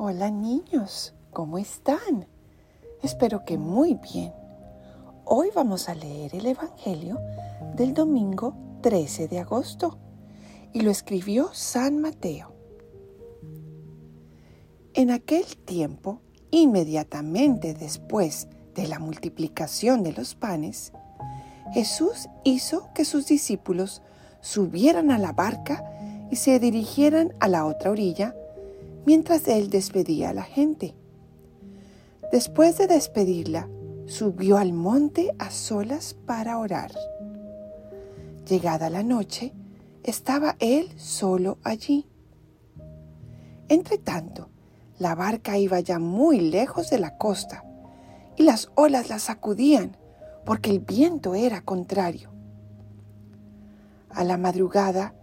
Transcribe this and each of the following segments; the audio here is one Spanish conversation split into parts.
Hola niños, ¿cómo están? Espero que muy bien. Hoy vamos a leer el Evangelio del domingo 13 de agosto y lo escribió San Mateo. En aquel tiempo, inmediatamente después de la multiplicación de los panes, Jesús hizo que sus discípulos subieran a la barca y se dirigieran a la otra orilla mientras él despedía a la gente. Después de despedirla, subió al monte a solas para orar. Llegada la noche, estaba él solo allí. Entretanto, la barca iba ya muy lejos de la costa y las olas la sacudían porque el viento era contrario. A la madrugada,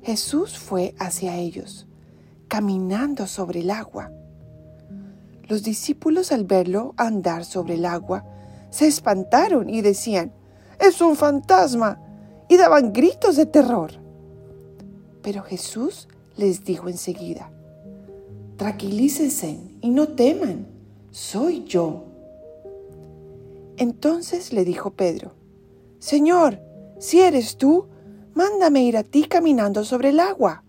Jesús fue hacia ellos, caminando sobre el agua. Los discípulos al verlo andar sobre el agua, se espantaron y decían, es un fantasma, y daban gritos de terror. Pero Jesús les dijo enseguida, tranquilícense y no teman, soy yo. Entonces le dijo Pedro, Señor, si eres tú, mándame ir a ti caminando sobre el agua.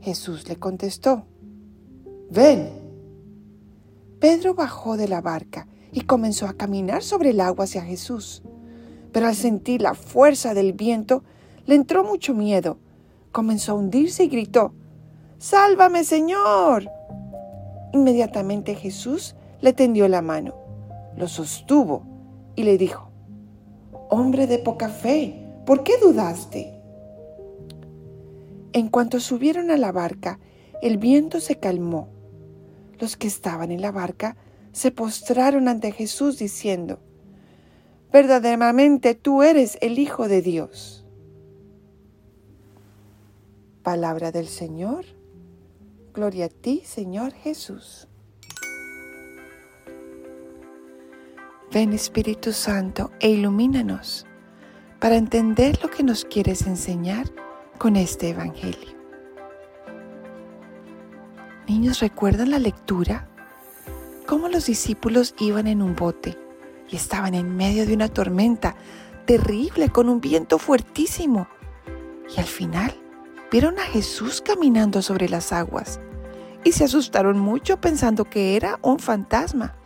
Jesús le contestó, ven. Pedro bajó de la barca y comenzó a caminar sobre el agua hacia Jesús. Pero al sentir la fuerza del viento, le entró mucho miedo. Comenzó a hundirse y gritó, Sálvame, Señor. Inmediatamente Jesús le tendió la mano, lo sostuvo y le dijo, Hombre de poca fe, ¿Por qué dudaste? En cuanto subieron a la barca, el viento se calmó. Los que estaban en la barca se postraron ante Jesús diciendo, verdaderamente tú eres el Hijo de Dios. Palabra del Señor. Gloria a ti, Señor Jesús. Ven Espíritu Santo e ilumínanos para entender lo que nos quieres enseñar con este Evangelio. Niños, ¿recuerdan la lectura? Cómo los discípulos iban en un bote y estaban en medio de una tormenta terrible con un viento fuertísimo. Y al final vieron a Jesús caminando sobre las aguas y se asustaron mucho pensando que era un fantasma.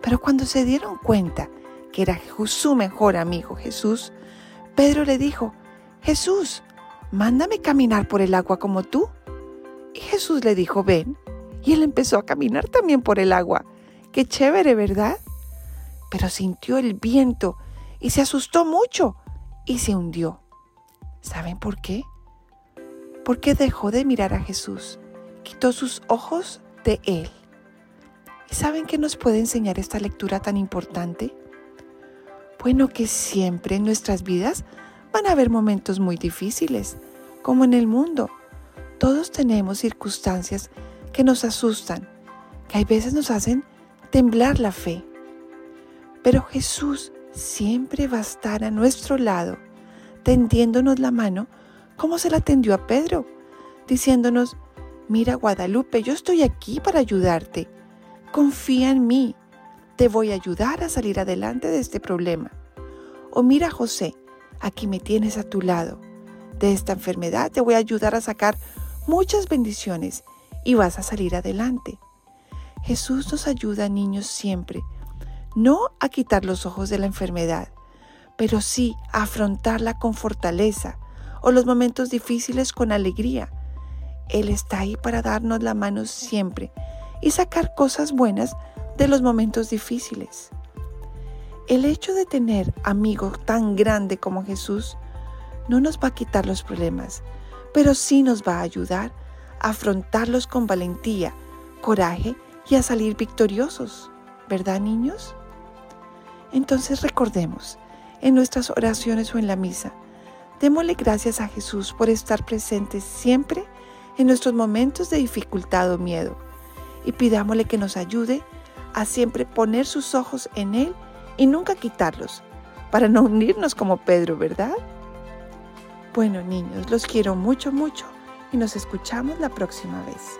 Pero cuando se dieron cuenta que era su mejor amigo Jesús, Pedro le dijo, Jesús, mándame caminar por el agua como tú. Y Jesús le dijo, ven. Y él empezó a caminar también por el agua. Qué chévere, ¿verdad? Pero sintió el viento y se asustó mucho y se hundió. ¿Saben por qué? Porque dejó de mirar a Jesús, quitó sus ojos de él. ¿Y saben qué nos puede enseñar esta lectura tan importante? Bueno, que siempre en nuestras vidas van a haber momentos muy difíciles, como en el mundo. Todos tenemos circunstancias que nos asustan, que hay veces nos hacen temblar la fe. Pero Jesús siempre va a estar a nuestro lado, tendiéndonos la mano como se la tendió a Pedro, diciéndonos, mira Guadalupe, yo estoy aquí para ayudarte, confía en mí, te voy a ayudar a salir adelante de este problema. O mira José, aquí me tienes a tu lado. De esta enfermedad te voy a ayudar a sacar muchas bendiciones y vas a salir adelante. Jesús nos ayuda, niños, siempre, no a quitar los ojos de la enfermedad, pero sí a afrontarla con fortaleza o los momentos difíciles con alegría. Él está ahí para darnos la mano siempre y sacar cosas buenas de los momentos difíciles. El hecho de tener amigos tan grande como Jesús no nos va a quitar los problemas, pero sí nos va a ayudar a afrontarlos con valentía, coraje y a salir victoriosos, ¿verdad niños? Entonces recordemos, en nuestras oraciones o en la misa, démosle gracias a Jesús por estar presente siempre en nuestros momentos de dificultad o miedo y pidámosle que nos ayude a siempre poner sus ojos en Él y nunca quitarlos, para no unirnos como Pedro, ¿verdad? Bueno niños, los quiero mucho, mucho y nos escuchamos la próxima vez.